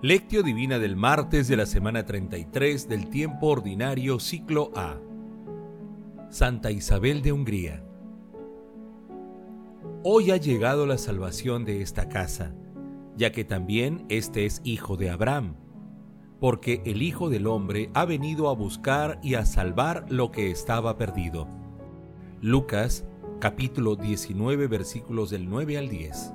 Lectio Divina del martes de la semana 33 del tiempo ordinario ciclo A. Santa Isabel de Hungría. Hoy ha llegado la salvación de esta casa, ya que también este es hijo de Abraham, porque el Hijo del Hombre ha venido a buscar y a salvar lo que estaba perdido. Lucas capítulo 19 versículos del 9 al 10.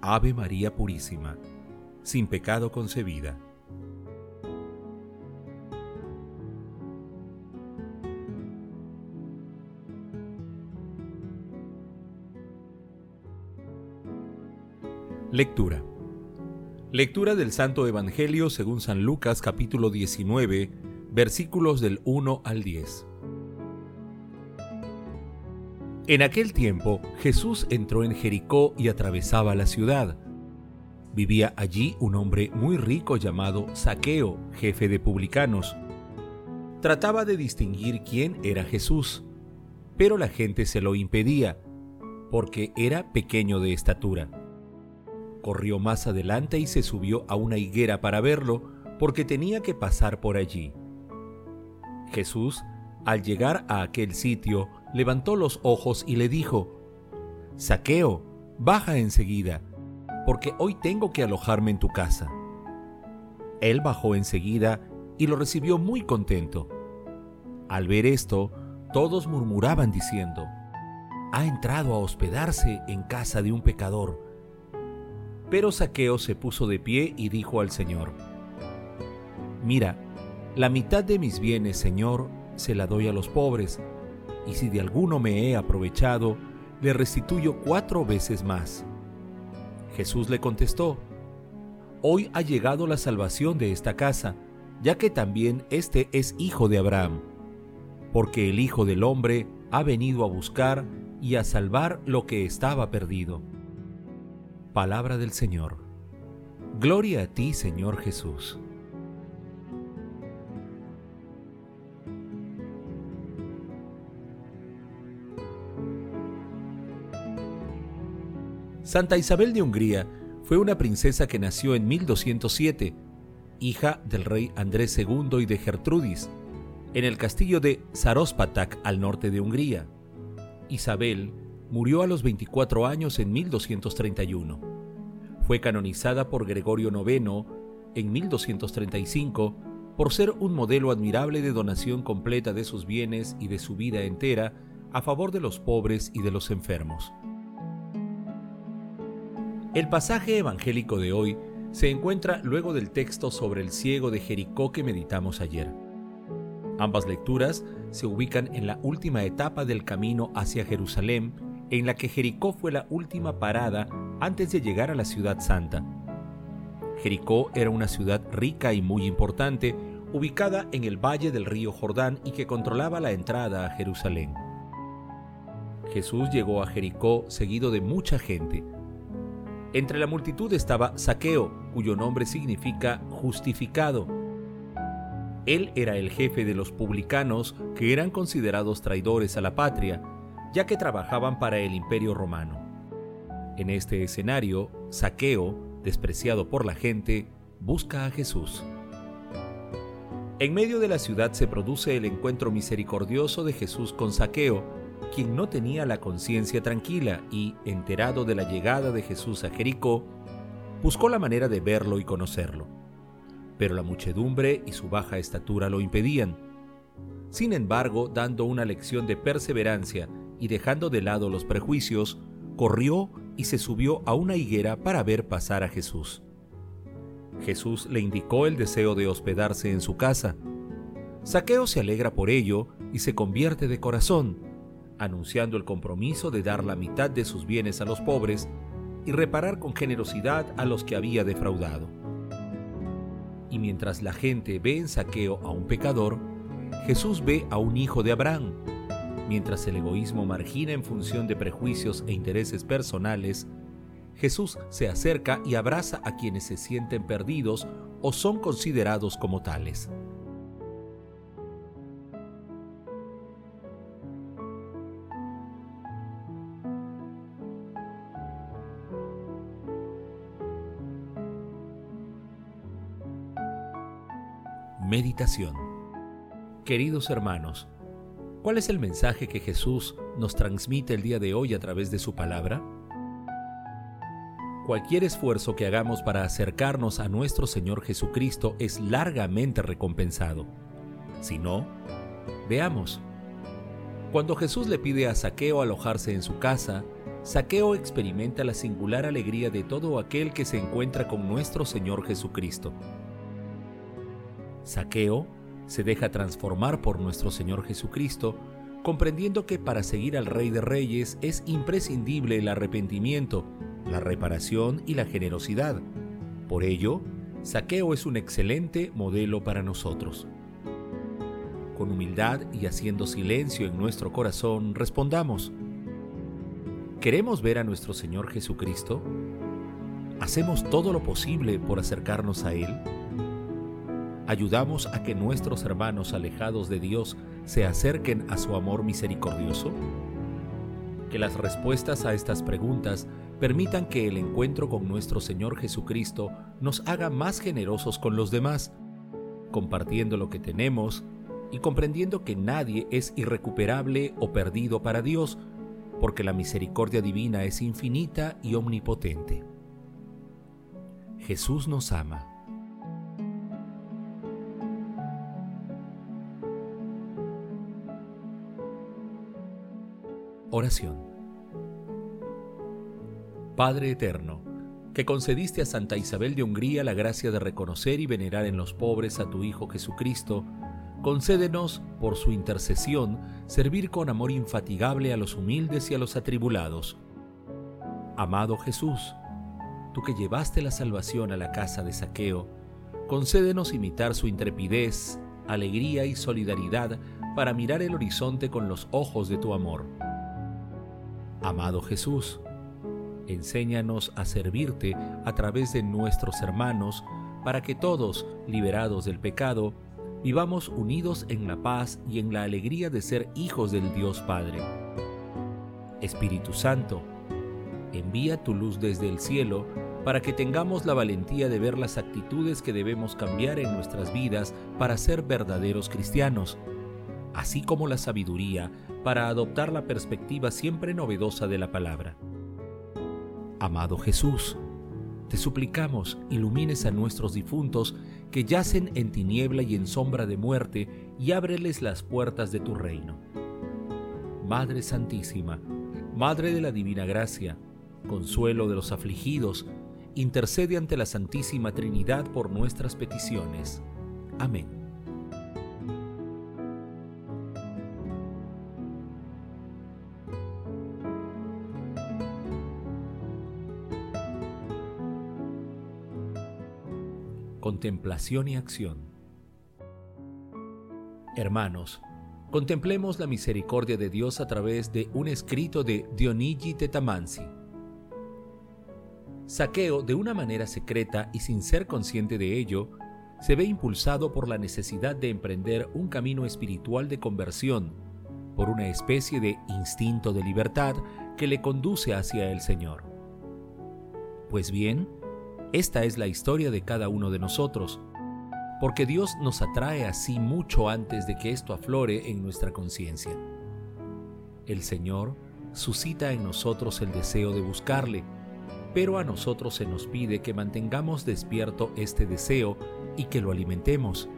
Ave María Purísima, sin pecado concebida. Lectura. Lectura del Santo Evangelio según San Lucas capítulo 19, versículos del 1 al 10. En aquel tiempo Jesús entró en Jericó y atravesaba la ciudad. Vivía allí un hombre muy rico llamado Saqueo, jefe de publicanos. Trataba de distinguir quién era Jesús, pero la gente se lo impedía, porque era pequeño de estatura. Corrió más adelante y se subió a una higuera para verlo, porque tenía que pasar por allí. Jesús, al llegar a aquel sitio, levantó los ojos y le dijo, Saqueo, baja enseguida, porque hoy tengo que alojarme en tu casa. Él bajó enseguida y lo recibió muy contento. Al ver esto, todos murmuraban diciendo, ha entrado a hospedarse en casa de un pecador. Pero Saqueo se puso de pie y dijo al Señor, Mira, la mitad de mis bienes, Señor, se la doy a los pobres, y si de alguno me he aprovechado, le restituyo cuatro veces más. Jesús le contestó, Hoy ha llegado la salvación de esta casa, ya que también éste es hijo de Abraham, porque el Hijo del Hombre ha venido a buscar y a salvar lo que estaba perdido. Palabra del Señor. Gloria a ti, Señor Jesús. Santa Isabel de Hungría fue una princesa que nació en 1207, hija del rey Andrés II y de Gertrudis, en el castillo de Sarospatak al norte de Hungría. Isabel murió a los 24 años en 1231. Fue canonizada por Gregorio IX en 1235 por ser un modelo admirable de donación completa de sus bienes y de su vida entera a favor de los pobres y de los enfermos. El pasaje evangélico de hoy se encuentra luego del texto sobre el ciego de Jericó que meditamos ayer. Ambas lecturas se ubican en la última etapa del camino hacia Jerusalén, en la que Jericó fue la última parada antes de llegar a la ciudad santa. Jericó era una ciudad rica y muy importante, ubicada en el valle del río Jordán y que controlaba la entrada a Jerusalén. Jesús llegó a Jericó seguido de mucha gente, entre la multitud estaba Saqueo, cuyo nombre significa justificado. Él era el jefe de los publicanos que eran considerados traidores a la patria, ya que trabajaban para el imperio romano. En este escenario, Saqueo, despreciado por la gente, busca a Jesús. En medio de la ciudad se produce el encuentro misericordioso de Jesús con Saqueo, quien no tenía la conciencia tranquila y, enterado de la llegada de Jesús a Jericó, buscó la manera de verlo y conocerlo. Pero la muchedumbre y su baja estatura lo impedían. Sin embargo, dando una lección de perseverancia y dejando de lado los prejuicios, corrió y se subió a una higuera para ver pasar a Jesús. Jesús le indicó el deseo de hospedarse en su casa. Saqueo se alegra por ello y se convierte de corazón, anunciando el compromiso de dar la mitad de sus bienes a los pobres y reparar con generosidad a los que había defraudado. Y mientras la gente ve en saqueo a un pecador, Jesús ve a un hijo de Abraham. Mientras el egoísmo margina en función de prejuicios e intereses personales, Jesús se acerca y abraza a quienes se sienten perdidos o son considerados como tales. Meditación Queridos hermanos, ¿cuál es el mensaje que Jesús nos transmite el día de hoy a través de su palabra? Cualquier esfuerzo que hagamos para acercarnos a nuestro Señor Jesucristo es largamente recompensado. Si no, veamos. Cuando Jesús le pide a Saqueo alojarse en su casa, Saqueo experimenta la singular alegría de todo aquel que se encuentra con nuestro Señor Jesucristo. Saqueo se deja transformar por nuestro Señor Jesucristo, comprendiendo que para seguir al Rey de Reyes es imprescindible el arrepentimiento, la reparación y la generosidad. Por ello, Saqueo es un excelente modelo para nosotros. Con humildad y haciendo silencio en nuestro corazón, respondamos, ¿queremos ver a nuestro Señor Jesucristo? ¿Hacemos todo lo posible por acercarnos a Él? ¿Ayudamos a que nuestros hermanos alejados de Dios se acerquen a su amor misericordioso? Que las respuestas a estas preguntas permitan que el encuentro con nuestro Señor Jesucristo nos haga más generosos con los demás, compartiendo lo que tenemos y comprendiendo que nadie es irrecuperable o perdido para Dios, porque la misericordia divina es infinita y omnipotente. Jesús nos ama Oración. Padre Eterno, que concediste a Santa Isabel de Hungría la gracia de reconocer y venerar en los pobres a tu Hijo Jesucristo, concédenos, por su intercesión, servir con amor infatigable a los humildes y a los atribulados. Amado Jesús, tú que llevaste la salvación a la casa de saqueo, concédenos imitar su intrepidez, alegría y solidaridad para mirar el horizonte con los ojos de tu amor Amado Jesús, enséñanos a servirte a través de nuestros hermanos para que todos, liberados del pecado, vivamos unidos en la paz y en la alegría de ser hijos del Dios Padre. Espíritu Santo, envía tu luz desde el cielo para que tengamos la valentía de ver las actitudes que debemos cambiar en nuestras vidas para ser verdaderos cristianos así como la sabiduría para adoptar la perspectiva siempre novedosa de la palabra. Amado Jesús, te suplicamos ilumines a nuestros difuntos que yacen en tiniebla y en sombra de muerte y ábreles las puertas de tu reino. Madre Santísima, Madre de la Divina Gracia, consuelo de los afligidos, intercede ante la Santísima Trinidad por nuestras peticiones. Amén. Contemplación y acción. Hermanos, contemplemos la misericordia de Dios a través de un escrito de Dionigi Tetamansi. Saqueo, de una manera secreta y sin ser consciente de ello, se ve impulsado por la necesidad de emprender un camino espiritual de conversión, por una especie de instinto de libertad que le conduce hacia el Señor. Pues bien, esta es la historia de cada uno de nosotros, porque Dios nos atrae así mucho antes de que esto aflore en nuestra conciencia. El Señor suscita en nosotros el deseo de buscarle, pero a nosotros se nos pide que mantengamos despierto este deseo y que lo alimentemos.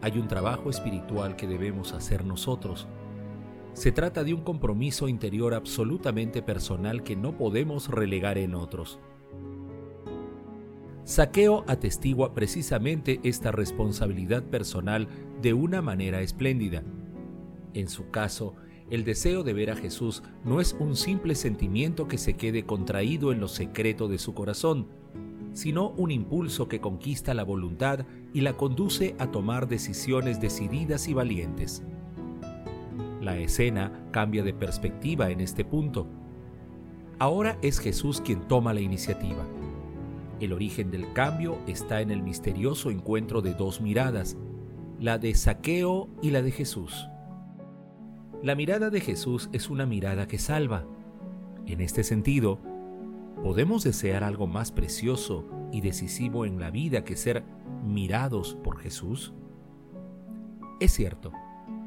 Hay un trabajo espiritual que debemos hacer nosotros. Se trata de un compromiso interior absolutamente personal que no podemos relegar en otros. Saqueo atestigua precisamente esta responsabilidad personal de una manera espléndida. En su caso, el deseo de ver a Jesús no es un simple sentimiento que se quede contraído en lo secreto de su corazón, sino un impulso que conquista la voluntad y la conduce a tomar decisiones decididas y valientes. La escena cambia de perspectiva en este punto. Ahora es Jesús quien toma la iniciativa. El origen del cambio está en el misterioso encuentro de dos miradas, la de Saqueo y la de Jesús. La mirada de Jesús es una mirada que salva. En este sentido, ¿podemos desear algo más precioso y decisivo en la vida que ser mirados por Jesús? Es cierto,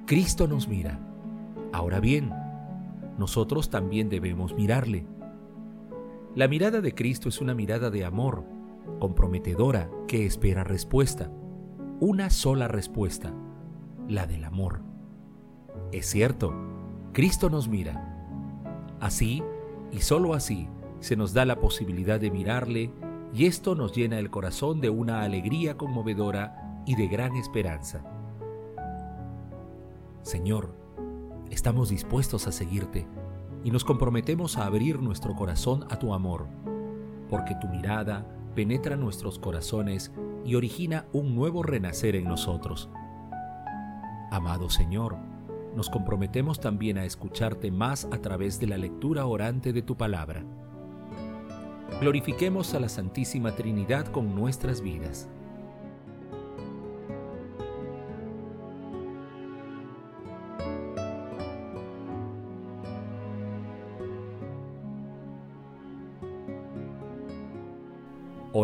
Cristo nos mira. Ahora bien, nosotros también debemos mirarle. La mirada de Cristo es una mirada de amor, comprometedora, que espera respuesta. Una sola respuesta, la del amor. Es cierto, Cristo nos mira. Así, y sólo así, se nos da la posibilidad de mirarle y esto nos llena el corazón de una alegría conmovedora y de gran esperanza. Señor, estamos dispuestos a seguirte y nos comprometemos a abrir nuestro corazón a tu amor, porque tu mirada penetra nuestros corazones y origina un nuevo renacer en nosotros. Amado Señor, nos comprometemos también a escucharte más a través de la lectura orante de tu palabra. Glorifiquemos a la Santísima Trinidad con nuestras vidas.